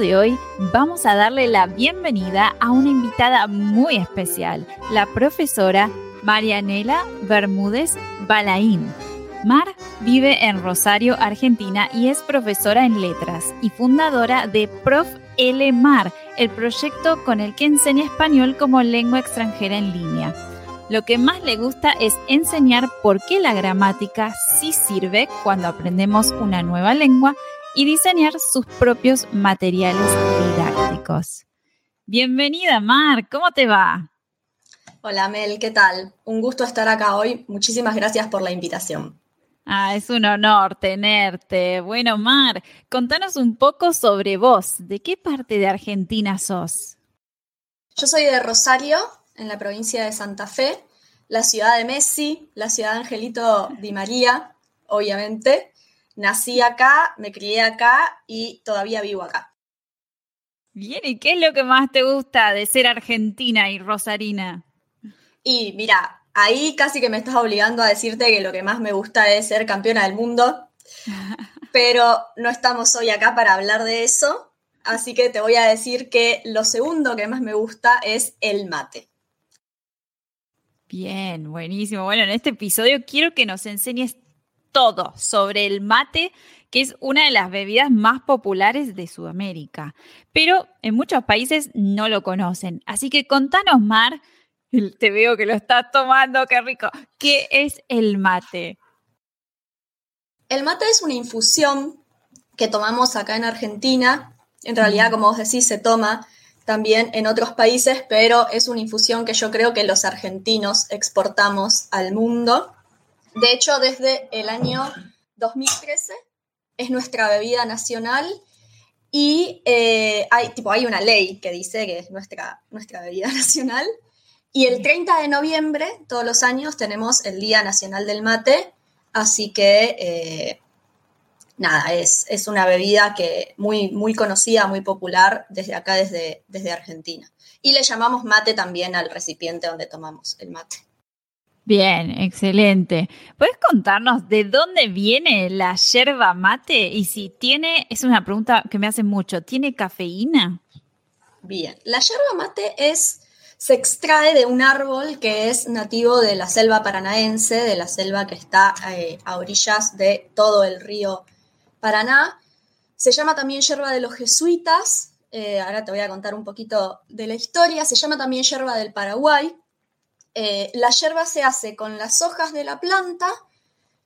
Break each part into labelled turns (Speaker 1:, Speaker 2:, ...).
Speaker 1: De hoy vamos a darle la bienvenida a una invitada muy especial, la profesora Marianela Bermúdez Balaín. Mar vive en Rosario, Argentina y es profesora en letras y fundadora de Prof. L. Mar, el proyecto con el que enseña español como lengua extranjera en línea. Lo que más le gusta es enseñar por qué la gramática sí sirve cuando aprendemos una nueva lengua y diseñar sus propios materiales didácticos. Bienvenida, Mar, ¿cómo te va?
Speaker 2: Hola, Mel, ¿qué tal? Un gusto estar acá hoy. Muchísimas gracias por la invitación.
Speaker 1: Ah, es un honor tenerte. Bueno, Mar, contanos un poco sobre vos. ¿De qué parte de Argentina sos?
Speaker 2: Yo soy de Rosario, en la provincia de Santa Fe, la ciudad de Messi, la ciudad de Angelito Di María, obviamente. Nací acá, me crié acá y todavía vivo acá.
Speaker 1: Bien, ¿y qué es lo que más te gusta de ser argentina y rosarina?
Speaker 2: Y mira, ahí casi que me estás obligando a decirte que lo que más me gusta es ser campeona del mundo, pero no estamos hoy acá para hablar de eso, así que te voy a decir que lo segundo que más me gusta es el mate.
Speaker 1: Bien, buenísimo. Bueno, en este episodio quiero que nos enseñes todo sobre el mate, que es una de las bebidas más populares de Sudamérica. Pero en muchos países no lo conocen. Así que contanos, Mar, te veo que lo estás tomando, qué rico. ¿Qué es el mate?
Speaker 2: El mate es una infusión que tomamos acá en Argentina. En realidad, como vos decís, se toma también en otros países, pero es una infusión que yo creo que los argentinos exportamos al mundo. De hecho, desde el año 2013 es nuestra bebida nacional y eh, hay, tipo, hay una ley que dice que es nuestra, nuestra bebida nacional. Y el 30 de noviembre, todos los años, tenemos el Día Nacional del Mate, así que eh, nada, es, es, una bebida que muy, muy conocida, muy popular desde acá, desde, desde Argentina. Y le llamamos mate también al recipiente donde tomamos el mate.
Speaker 1: Bien, excelente. ¿Puedes contarnos de dónde viene la yerba mate? Y si tiene, es una pregunta que me hace mucho, ¿tiene cafeína?
Speaker 2: Bien, la yerba mate es, se extrae de un árbol que es nativo de la selva paranaense, de la selva que está eh, a orillas de todo el río Paraná. Se llama también yerba de los jesuitas, eh, ahora te voy a contar un poquito de la historia, se llama también yerba del Paraguay, eh, la yerba se hace con las hojas de la planta,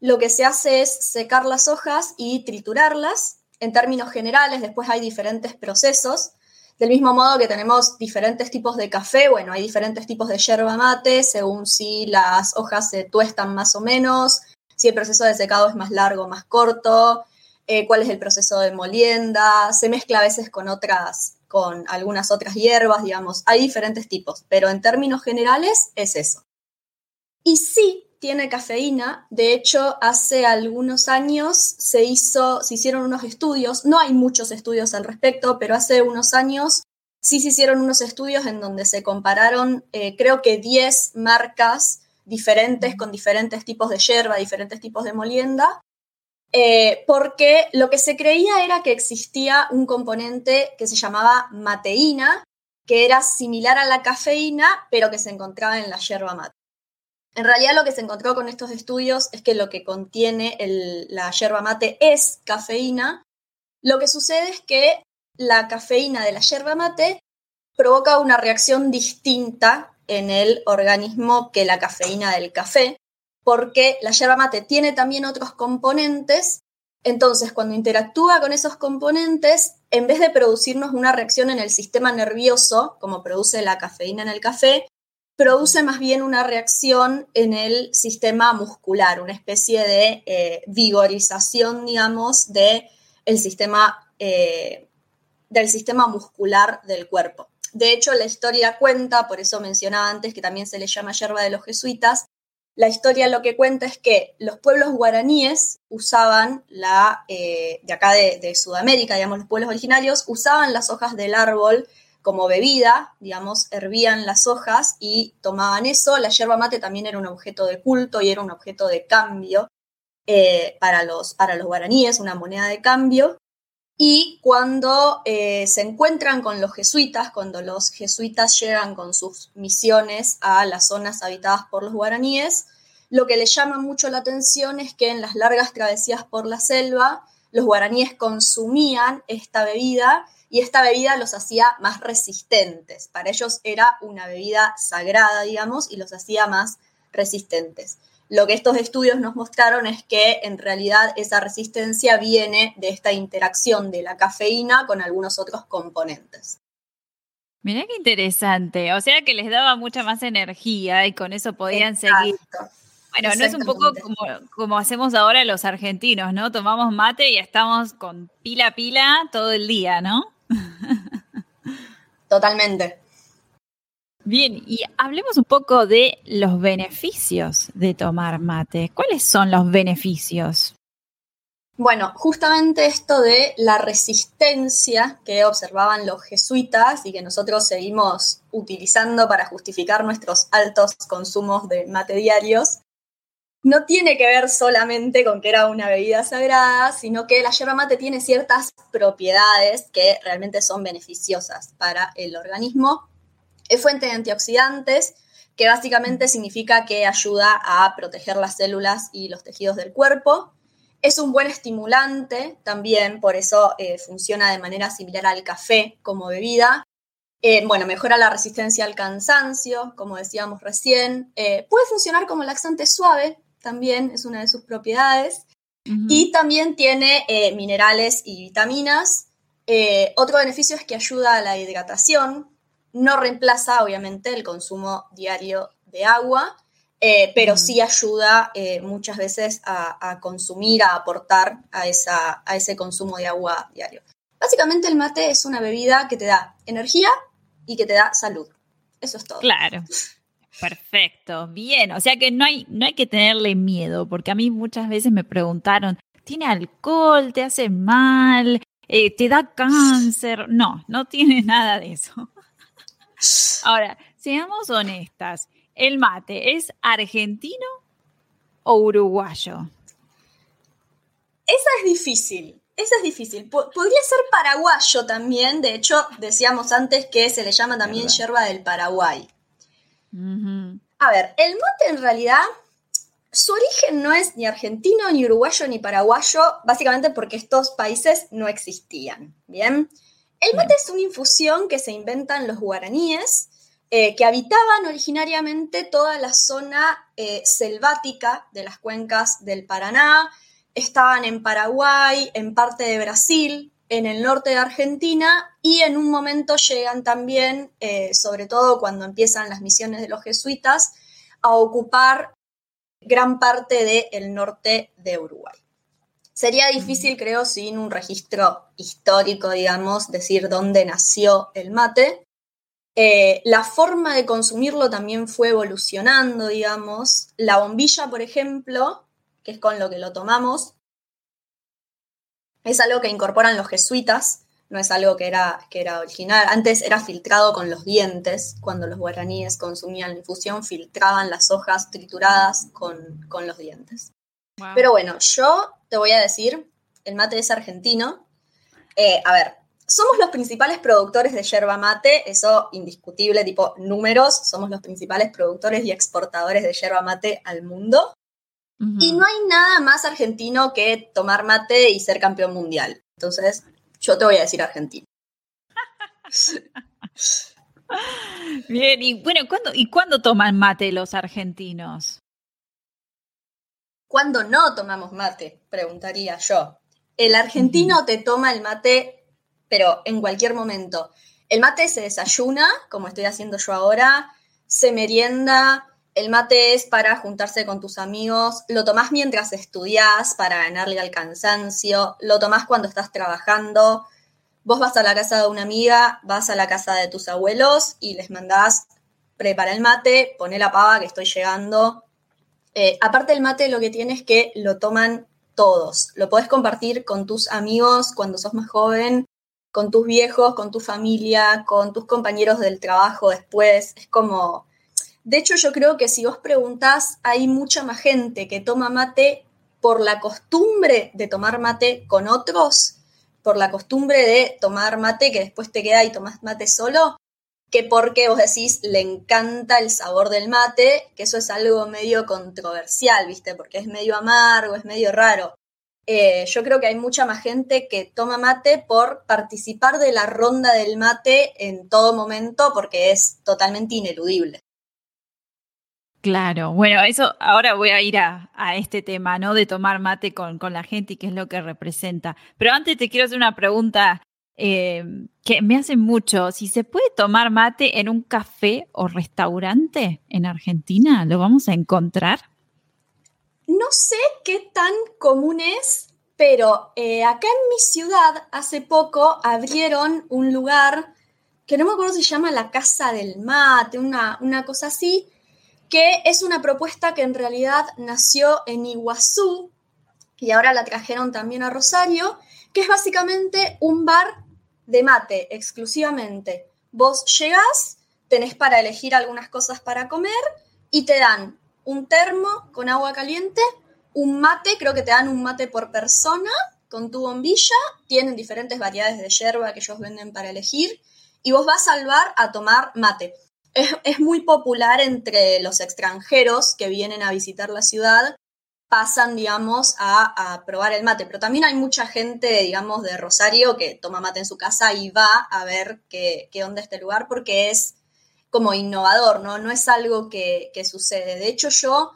Speaker 2: lo que se hace es secar las hojas y triturarlas. En términos generales, después hay diferentes procesos. Del mismo modo que tenemos diferentes tipos de café, bueno, hay diferentes tipos de yerba mate, según si las hojas se tuestan más o menos, si el proceso de secado es más largo o más corto, eh, cuál es el proceso de molienda, se mezcla a veces con otras con algunas otras hierbas, digamos, hay diferentes tipos, pero en términos generales es eso. Y sí tiene cafeína, de hecho hace algunos años se, hizo, se hicieron unos estudios, no hay muchos estudios al respecto, pero hace unos años sí se hicieron unos estudios en donde se compararon eh, creo que 10 marcas diferentes con diferentes tipos de hierba, diferentes tipos de molienda, eh, porque lo que se creía era que existía un componente que se llamaba mateína, que era similar a la cafeína, pero que se encontraba en la yerba mate. En realidad lo que se encontró con estos estudios es que lo que contiene la yerba mate es cafeína. Lo que sucede es que la cafeína de la yerba mate provoca una reacción distinta en el organismo que la cafeína del café, porque la yerba mate tiene también otros componentes, entonces cuando interactúa con esos componentes, en vez de producirnos una reacción en el sistema nervioso, como produce la cafeína en el café, produce más bien una reacción en el sistema muscular, una especie de eh, vigorización, digamos, de sistema, eh, del sistema muscular del cuerpo. De hecho, la historia cuenta, por eso mencionaba antes que también se le llama yerba de los jesuitas, la historia lo que cuenta es que los pueblos guaraníes usaban la, eh, de acá de, Sudamérica, digamos, los pueblos originarios, usaban las hojas del árbol como bebida, digamos, hervían las hojas y tomaban eso. La yerba mate también era un objeto de culto y era un objeto de cambio eh, para, los, para los guaraníes, una moneda de cambio. Y cuando eh, se encuentran con los jesuitas, cuando los jesuitas llegan con sus misiones a las zonas habitadas por los guaraníes, lo que les llama mucho la atención es que en las largas travesías por la selva, los guaraníes consumían esta bebida y esta bebida los hacía más resistentes. Para ellos era una bebida sagrada, digamos, y los hacía más resistentes. Lo que estos estudios nos mostraron es que en realidad esa resistencia viene de esta interacción de la cafeína con algunos otros componentes.
Speaker 1: Mirá qué interesante, o sea que les daba mucha más energía y con eso podían seguir. Bueno, no es un poco como, como, hacemos ahora los argentinos, ¿no? Tomamos mate y estamos con pila a pila todo el día, ¿no?
Speaker 2: Totalmente.
Speaker 1: Bien, y hablemos un poco de los beneficios de tomar mate. ¿Cuáles son los beneficios?
Speaker 2: Bueno, justamente esto de la resistencia que observaban los jesuitas y que nosotros seguimos utilizando para justificar nuestros altos consumos de mate diarios, no tiene que ver solamente con que era una bebida sagrada, sino que la yerba mate tiene ciertas propiedades que realmente son beneficiosas para el organismo es fuente de antioxidantes, que básicamente significa que ayuda a proteger las células y los tejidos del cuerpo. Es un buen estimulante también, por eso eh, funciona de manera similar al café como bebida. Eh, bueno, mejora la resistencia al cansancio, como decíamos recién. Eh, puede funcionar como laxante suave, también es una de sus propiedades. Y también tiene minerales y vitaminas. otro beneficio es que ayuda a la hidratación, no reemplaza, obviamente, el consumo diario de agua, eh, pero sí ayuda eh, muchas veces a, consumir, a aportar a, esa, a ese consumo de agua diario. Básicamente el mate es una bebida que te da energía y que te da salud. Eso es todo.
Speaker 1: Claro. Perfecto, bien. O sea que no hay, no hay que tenerle miedo, porque a mí muchas veces me preguntaron, ¿tiene alcohol? ¿Te hace mal? Eh, ¿Te da cáncer? No, no tiene nada de eso. Ahora, seamos honestas, ¿el mate es argentino o uruguayo?
Speaker 2: Esa es difícil. Esa es difícil. podría ser paraguayo también. De hecho, decíamos antes que se le llama también yerba del Paraguay. A ver, el mate en realidad, su origen no es ni argentino, ni uruguayo, ni paraguayo, básicamente porque estos países no existían. Bien. El mate es una infusión que se inventan los guaraníes, eh, que habitaban originariamente toda la zona eh, selvática de las cuencas del Paraná, estaban en Paraguay, en parte de Brasil, en el norte de Argentina y en un momento llegan también, eh, sobre todo cuando empiezan las misiones de los jesuitas, a ocupar gran parte del norte de Uruguay. Sería difícil, creo, sin un registro histórico, digamos, decir dónde nació el mate. Eh, la forma de consumirlo también fue evolucionando, digamos. La bombilla, por ejemplo, que es con lo que lo tomamos, es algo que incorporan los jesuitas, no es algo que era, que era original. Antes era filtrado con los dientes, cuando los guaraníes consumían la infusión, filtraban las hojas trituradas con, con los dientes. Pero bueno, yo te voy a decir, el mate es argentino. Eh, a ver, somos los principales productores de yerba mate, eso indiscutible, tipo números, somos los principales productores y exportadores de yerba mate al mundo. Y no hay nada más argentino que tomar mate y ser campeón mundial. Entonces, yo te voy a decir argentino.
Speaker 1: Bien, y bueno, ¿cuándo, ¿y cuándo toman mate los argentinos?
Speaker 2: ¿Cuándo no tomamos mate? Preguntaría yo. El argentino te toma el mate, pero en cualquier momento. El mate se desayuna, como estoy haciendo yo ahora, se merienda, el mate es para juntarse con tus amigos, lo tomás mientras estudias para ganarle al cansancio, lo tomás cuando estás trabajando, vos vas a la casa de una amiga, vas a la casa de tus abuelos y les mandás, prepara el mate, pone la pava que estoy llegando. Eh, aparte del mate, lo que tienes es que lo toman todos. Lo podés compartir con tus amigos cuando sos más joven, con tus viejos, con tu familia, con tus compañeros del trabajo después. Es como de hecho, yo creo que si vos preguntás, hay mucha más gente que toma mate por la costumbre de tomar mate con otros, por la costumbre de tomar mate que después te queda y tomás mate solo, que porque vos decís le encanta el sabor del mate, que eso es algo medio controversial, ¿viste? Porque es medio amargo, es medio raro. Eh, yo creo que hay mucha más gente que toma mate por participar de la ronda del mate en todo momento porque es totalmente ineludible.
Speaker 1: Claro, bueno, eso ahora voy a ir a, este tema, ¿no? De tomar mate con, la gente y qué es lo que representa. Pero antes te quiero hacer una pregunta eh, que me hace mucho. Si se puede tomar mate en un café o restaurante en Argentina, ¿lo vamos a encontrar?
Speaker 2: No sé qué tan común es, pero eh, acá en mi ciudad hace poco abrieron un lugar que no me acuerdo si se llama la Casa del Mate, una, una cosa así que es una propuesta que en realidad nació en Iguazú y ahora la trajeron también a Rosario, que es básicamente un bar de mate exclusivamente. Vos llegás, tenés para elegir algunas cosas para comer y te dan un termo con agua caliente, un mate, creo que te dan un mate por persona con tu bombilla, tienen diferentes variedades de yerba que ellos venden para elegir y vos vas al bar a tomar mate es, muy popular entre los extranjeros que vienen a visitar la ciudad, pasan, digamos, a, probar el mate. Pero también hay mucha gente, digamos, de Rosario que toma mate en su casa y va a ver qué, qué onda este lugar porque es como innovador, ¿no? No es algo que, que sucede. De hecho, yo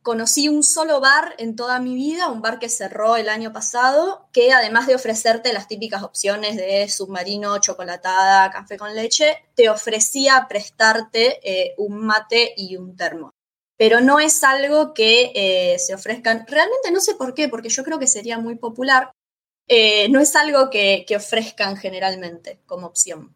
Speaker 2: conocí un solo bar en toda mi vida, un bar que cerró el año pasado, que además de ofrecerte las típicas opciones de submarino, chocolatada, café con leche, te ofrecía prestarte eh, un mate y un termo. Pero no es algo que eh, se ofrezcan, realmente no sé por qué, porque yo creo que sería muy popular, eh, no es algo que ofrezcan generalmente como opción.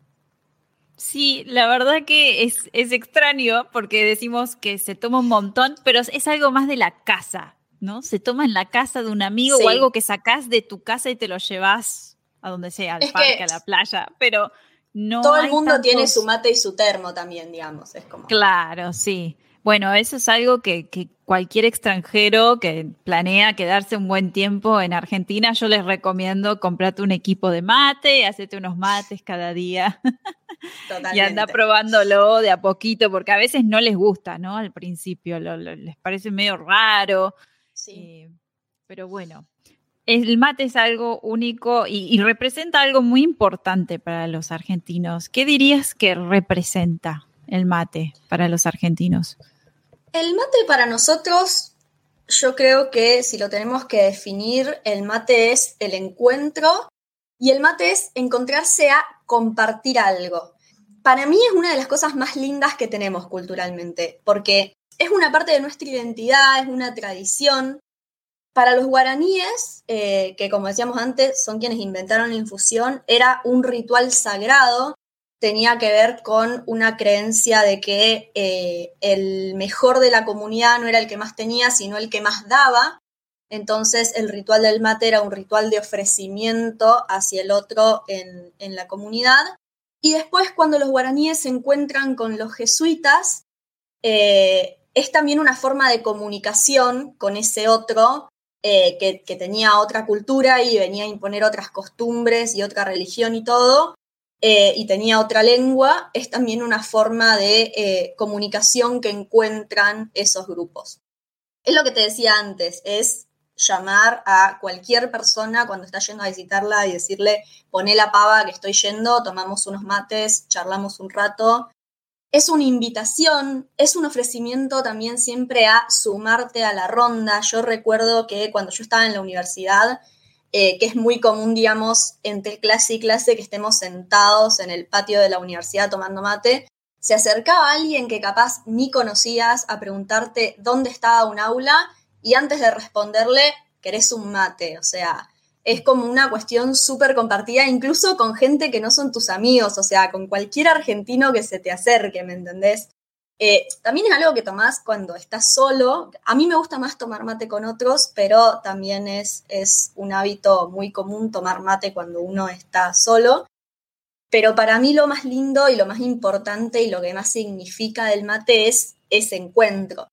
Speaker 1: Sí, la verdad que es, es, extraño porque decimos que se toma un montón, pero es algo más de la casa, ¿no? Se toma en la casa de un amigo o algo que sacás de tu casa y te lo llevas a donde sea, al parque, a la playa, pero no.
Speaker 2: Todo el mundo tiene su mate y su termo también, digamos, es como.
Speaker 1: Claro, sí. Bueno, eso es algo que, que, cualquier extranjero que planea quedarse un buen tiempo en Argentina, yo les recomiendo comprarte un equipo de mate, hacerte unos mates cada día y anda probándolo de a poquito, porque a veces no les gusta, ¿no? Al principio les parece medio raro. Sí. Eh, pero bueno, el mate es algo único y, representa algo muy importante para los argentinos. ¿Qué dirías que representa el mate para los argentinos?
Speaker 2: El mate para nosotros, yo creo que si lo tenemos que definir, el mate es el encuentro y el mate es encontrarse a compartir algo. Para mí es una de las cosas más lindas que tenemos culturalmente, porque es una parte de nuestra identidad, es una tradición. Para los guaraníes, eh, que como decíamos antes, son quienes inventaron la infusión, era un ritual sagrado tenía que ver con una creencia de que eh, el mejor de la comunidad no era el que más tenía, sino el que más daba. Entonces el ritual del mate era un ritual de ofrecimiento hacia el otro en, la comunidad. Y después cuando los guaraníes se encuentran con los jesuitas, eh, es también una forma de comunicación con ese otro eh, que, tenía otra cultura y venía a imponer otras costumbres y otra religión y todo, eh, y tenía otra lengua, es también una forma de eh, comunicación que encuentran esos grupos. Es lo que te decía antes, es llamar a cualquier persona cuando está yendo a visitarla y decirle, poné la pava que estoy yendo, tomamos unos mates, charlamos un rato es una invitación, es un ofrecimiento también siempre a sumarte a la ronda. Yo recuerdo que cuando yo estaba en la universidad, eh, que es muy común, digamos, entre clase y clase que estemos sentados en el patio de la universidad tomando mate, se acercaba alguien que capaz ni conocías a preguntarte dónde estaba un aula y antes de responderle, querés un mate. O sea, es como una cuestión súper compartida, incluso con gente que no son tus amigos, o sea, con cualquier argentino que se te acerque, ¿me entendés? Eh, también es algo que tomás cuando estás solo. A mí me gusta más tomar mate con otros, pero también es, es un hábito muy común tomar mate cuando uno está solo. Pero para mí lo más lindo y lo más importante y lo que más significa del mate es ese encuentro.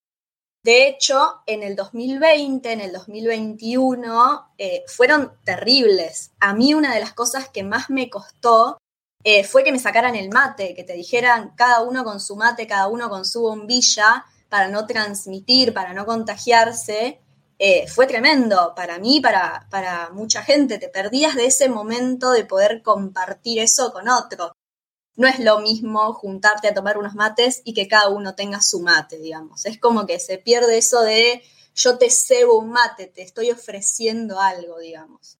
Speaker 2: De hecho, en el 2020, en el 2021, eh, fueron terribles. A mí una de las cosas que más me costó eh, fue que me sacaran el mate, que te dijeran cada uno con su mate, cada uno con su bombilla, para no transmitir, para no contagiarse. Eh, fue tremendo para mí, para, para mucha gente. Te perdías de ese momento de poder compartir eso con otro no es lo mismo juntarte a tomar unos mates y que cada uno tenga su mate, digamos. Es como que se pierde eso de yo te cebo un mate, te estoy ofreciendo algo, digamos.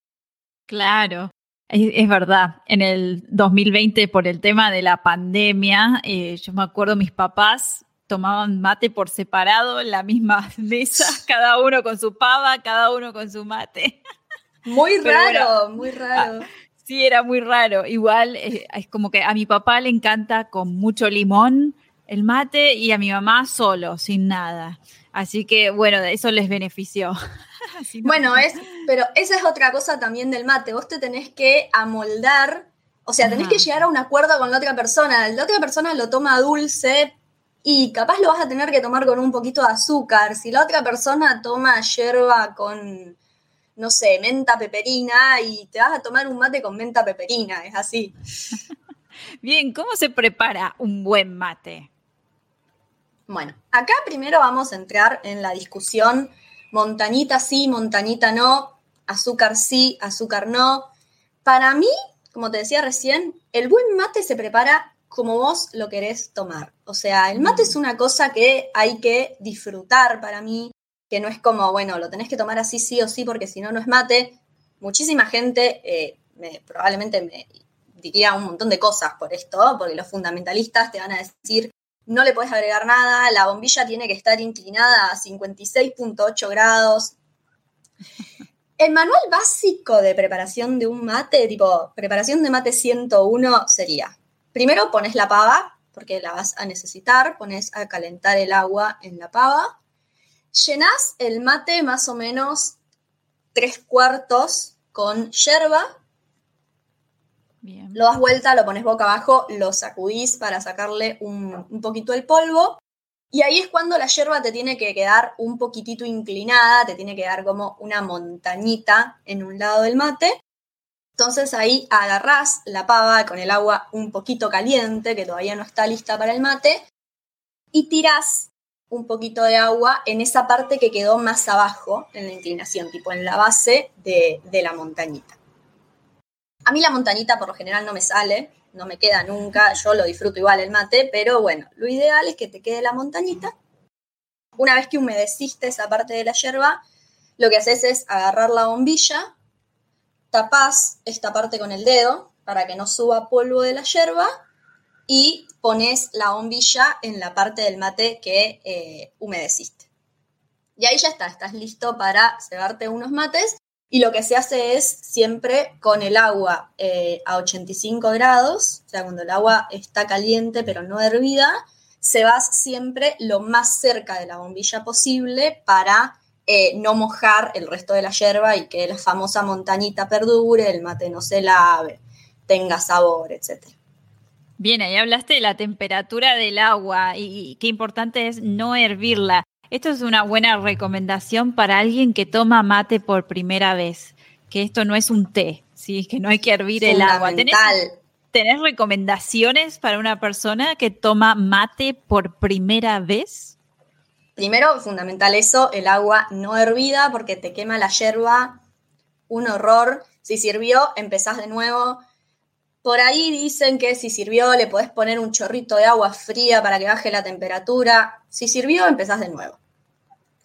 Speaker 1: Claro. Es, verdad, en el 2020 por el tema de la pandemia, eh, yo me acuerdo mis papás tomaban mate por separado en la misma mesa, cada uno con su pava, cada uno con su mate.
Speaker 2: Muy raro, muy raro.
Speaker 1: Sí, era muy raro. Igual eh, es como que a mi papá le encanta con mucho limón el mate y a mi mamá solo, sin nada. Así que bueno, eso les benefició.
Speaker 2: bueno, es, pero esa es otra cosa también del mate. Vos te tenés que amoldar, o sea, tenés que llegar a un acuerdo con la otra persona. La otra persona lo toma dulce y capaz lo vas a tener que tomar con un poquito de azúcar. Si la otra persona toma hierba con no sé, menta peperina y te vas a tomar un mate con menta peperina, es así.
Speaker 1: Bien, ¿cómo se prepara un buen mate?
Speaker 2: Bueno, acá primero vamos a entrar en la discusión montañita sí, montañita no, azúcar sí, azúcar no. Para mí, como te decía recién, el buen mate se prepara como vos lo querés tomar. O sea, el mate es una cosa que hay que disfrutar para mí, que no es como, bueno, lo tenés que tomar así sí o sí porque si no, no es mate. Muchísima gente eh, probablemente me diría un montón de cosas por esto, porque los fundamentalistas te van a decir, no le puedes agregar nada, la bombilla tiene que estar inclinada a 56.8 grados. El manual básico de preparación de un mate, tipo preparación de mate 101, sería, primero pones la pava, porque la vas a necesitar, pones a calentar el agua en la pava, Llenás el mate más o menos tres cuartos con yerba. Lo das vuelta, lo pones boca abajo, lo sacudís para sacarle un, poquito el polvo. Y ahí es cuando la yerba te tiene que quedar un poquitito inclinada, te tiene que dar como una montañita en un lado del mate. Entonces ahí agarrás la pava con el agua un poquito caliente, que todavía no está lista para el mate, y tirás un poquito de agua en esa parte que quedó más abajo en la inclinación, tipo en la base de, la montañita. A mí la montañita por lo general no me sale, no me queda nunca, yo lo disfruto igual el mate, pero bueno, lo ideal es que te quede la montañita. Una vez que humedeciste esa parte de la yerba, lo que haces es agarrar la bombilla, tapás esta parte con el dedo para que no suba polvo de la yerba y pones la bombilla en la parte del mate que eh, humedeciste. Y ahí ya está, estás listo para cebarte unos mates. Y lo que se hace es siempre con el agua eh, a 85 grados, o sea, cuando el agua está caliente pero no hervida, se vas siempre lo más cerca de la bombilla posible para eh, no mojar el resto de la yerba y que la famosa montañita perdure, el mate no se lave, tenga sabor, etc.
Speaker 1: Bien, ahí hablaste de la temperatura del agua y qué importante es no hervirla. Esto es una buena recomendación para alguien que toma mate por primera vez, que esto no es un té, ¿sí? que no hay que hervir el agua. ¿Tenés, ¿Tenés recomendaciones para una persona que toma mate por primera vez?
Speaker 2: Primero, fundamental eso, el agua no hervida porque te quema la yerba, un horror. Si sirvió, empezás de nuevo. Por ahí dicen que si sirvió le podés poner un chorrito de agua fría para que baje la temperatura. Si sirvió, empezás de nuevo.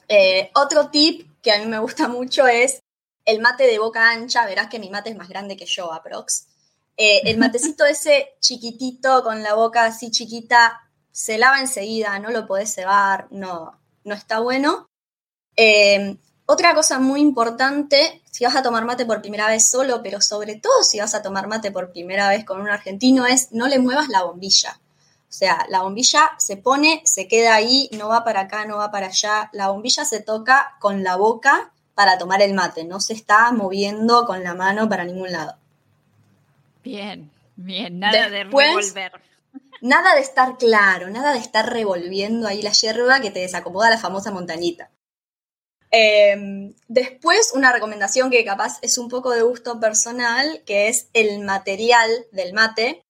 Speaker 2: Eh, otro tip que a mí me gusta mucho es el mate de boca ancha. Verás que mi mate es más grande que yo, aprox. Eh, el matecito ese chiquitito con la boca así chiquita se lava enseguida, no lo podés cebar, no, no está bueno. Eh, otra cosa muy importante, si vas a tomar mate por primera vez solo, pero sobre todo si vas a tomar mate por primera vez con un argentino, es no le muevas la bombilla. O sea, la bombilla se pone, se queda ahí, no va para acá, no va para allá. La bombilla se toca con la boca para tomar el mate, no se está moviendo con la mano para ningún lado.
Speaker 1: Bien, bien, nada de revolver.
Speaker 2: Nada de estar claro, nada de estar revolviendo ahí la hierba que te desacomoda la famosa montañita. Em, después, una recomendación que capaz es un poco de gusto personal, que es el material del mate.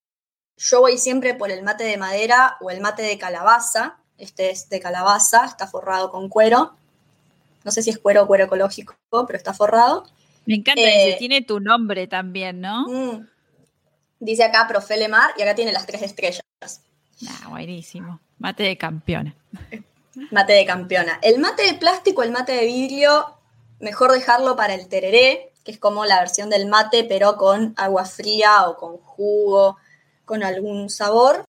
Speaker 2: Yo voy siempre por el mate de madera o el mate de calabaza. Este es de calabaza, está forrado con cuero. No sé si es cuero o cuero ecológico, pero está forrado.
Speaker 1: Me encanta, eh, tiene tu nombre también, ¿no? Mm.
Speaker 2: dice acá Profelemar y acá tiene las tres estrellas.
Speaker 1: Ah, buenísimo. Mate de campeona.
Speaker 2: Mate de campeona. El mate de plástico, el mate de vidrio, mejor dejarlo para el tereré, que es como la versión del mate, pero con agua fría o con jugo con algún sabor.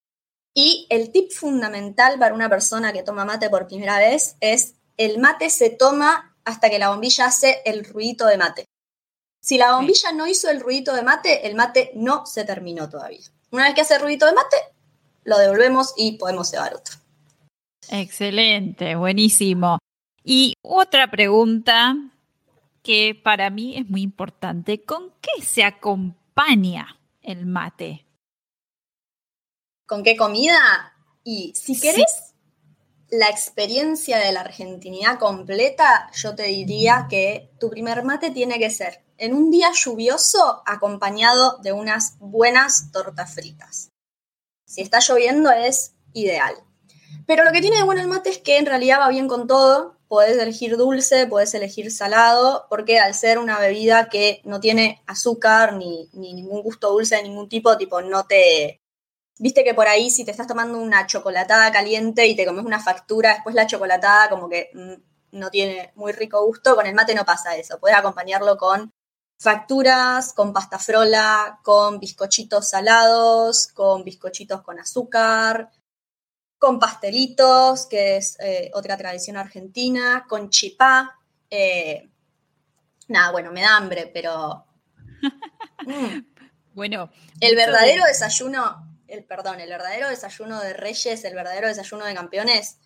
Speaker 2: Y el tip fundamental para una persona que toma mate por primera vez es el mate se toma hasta que la bombilla hace el ruidito de mate. Si la bombilla no hizo el ruidito de mate, el mate no se terminó todavía. Una vez que hace el ruidito de mate, lo devolvemos y podemos llevar otro.
Speaker 1: Excelente, buenísimo. Y otra pregunta que para mí es muy importante, ¿con qué se acompaña el mate?
Speaker 2: ¿Con qué comida? Y si querés la experiencia de la argentinidad completa, yo te diría que tu primer mate tiene que ser en un día lluvioso acompañado de unas buenas tortas fritas. Si está lloviendo es ideal. Pero lo que tiene de bueno el mate es que en realidad va bien con todo. Podés elegir dulce, podés elegir salado, porque al ser una bebida que no tiene azúcar ni, ni ningún gusto dulce de ningún tipo, tipo no te, Viste que por ahí si te estás tomando una chocolatada caliente y te comes una factura, después la chocolatada como que mm, no tiene muy rico gusto, con el mate no pasa eso. Puedes acompañarlo con facturas, con pasta frola, con bizcochitos salados, con bizcochitos con azúcar, con pastelitos, que es eh, otra tradición argentina, con chipá. Eh, nada, bueno, me da hambre, pero...
Speaker 1: Mm. Bueno.
Speaker 2: El verdadero desayuno el perdón, el verdadero desayuno de reyes, el verdadero desayuno de campeones,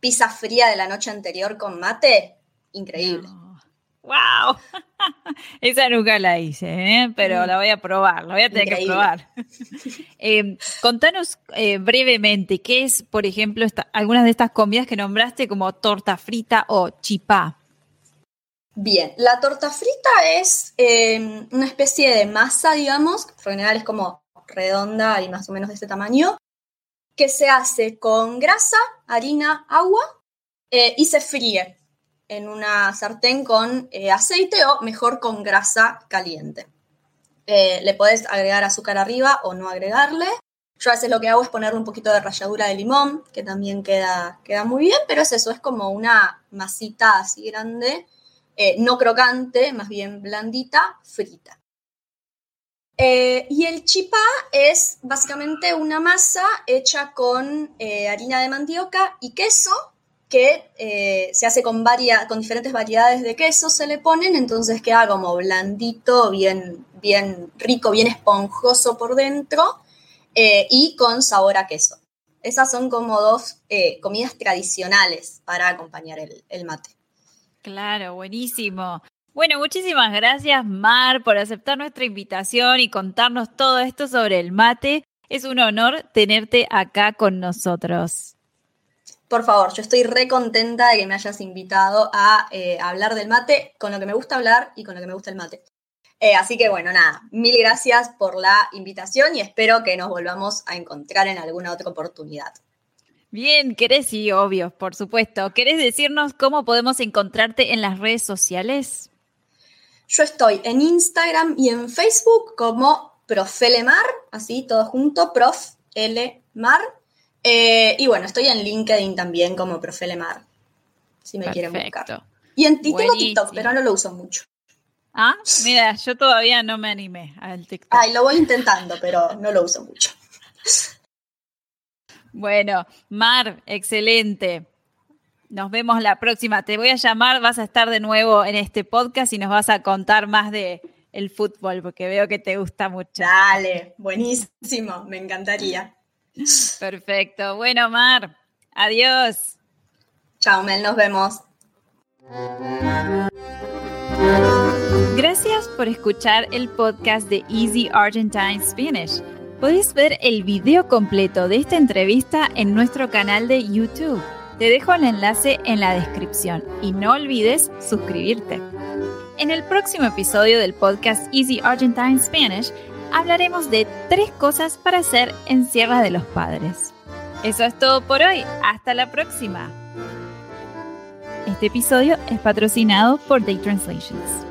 Speaker 2: pizza fría de la noche anterior con mate, increíble.
Speaker 1: ¡Wow! Esa nunca la hice, ¿eh? pero mm. la voy a probar, la voy a tener que probar. Eh, contanos eh, brevemente, ¿qué es, por ejemplo, algunas de estas comidas que nombraste como torta frita o chipá?
Speaker 2: Bien, la torta frita es una especie de masa, digamos, por general es como redonda y más o menos de este tamaño, que se hace con grasa, harina, agua eh, y se fríe en una sartén con eh, aceite o mejor con grasa caliente. Eh, le podés agregar azúcar arriba o no agregarle. Yo a veces lo que hago es ponerle un poquito de ralladura de limón, que también queda, queda muy bien, pero es eso, es como una masita así grande, no crocante, más bien blandita, frita. Eh, y el chipá es básicamente una masa hecha con eh, harina de mandioca y queso que eh, se hace con, con diferentes variedades de queso, se le ponen, entonces queda como blandito, bien, bien rico, bien esponjoso por dentro y con sabor a queso. Esas son como dos comidas tradicionales para acompañar el mate.
Speaker 1: Claro, buenísimo. Bueno, muchísimas gracias Mar por aceptar nuestra invitación y contarnos todo esto sobre el mate. Es un honor tenerte acá con nosotros.
Speaker 2: Por favor, yo estoy re contenta de que me hayas invitado a eh, hablar del mate con lo que me gusta hablar y con lo que me gusta el mate. Eh, así que bueno, nada, mil gracias por la invitación y espero que nos volvamos a encontrar en alguna otra oportunidad.
Speaker 1: Bien, querés, sí, obvio, por supuesto. ¿Querés decirnos cómo podemos encontrarte en las redes sociales?
Speaker 2: Yo estoy en Instagram y en Facebook como Profelemar, así todo junto, Prof L Mar. Eh, y bueno, estoy en LinkedIn también como Profelemar, si me quieren buscar. Y en tengo TikTok, pero no lo uso mucho.
Speaker 1: Ah, mira, yo todavía no me animé al TikTok.
Speaker 2: Ay, lo voy intentando, pero no lo uso mucho.
Speaker 1: Bueno, Mar, excelente. Nos vemos la próxima. Te voy a llamar, vas a estar de nuevo en este podcast y nos vas a contar más de el fútbol, porque veo que te gusta mucho.
Speaker 2: Dale, buenísimo, me encantaría.
Speaker 1: Perfecto. Bueno, Mar, adiós.
Speaker 2: Chao, Mel, nos vemos.
Speaker 1: Gracias por escuchar el podcast de Easy Argentine Spanish. Podéis ver el video completo de esta entrevista en nuestro canal de YouTube. Te dejo el enlace en la descripción y no olvides suscribirte. En el próximo episodio del podcast Easy Argentine Spanish hablaremos de tres cosas para hacer en Sierra de los Padres. Eso es todo por hoy. Hasta la próxima. Este episodio es patrocinado por Day Translations.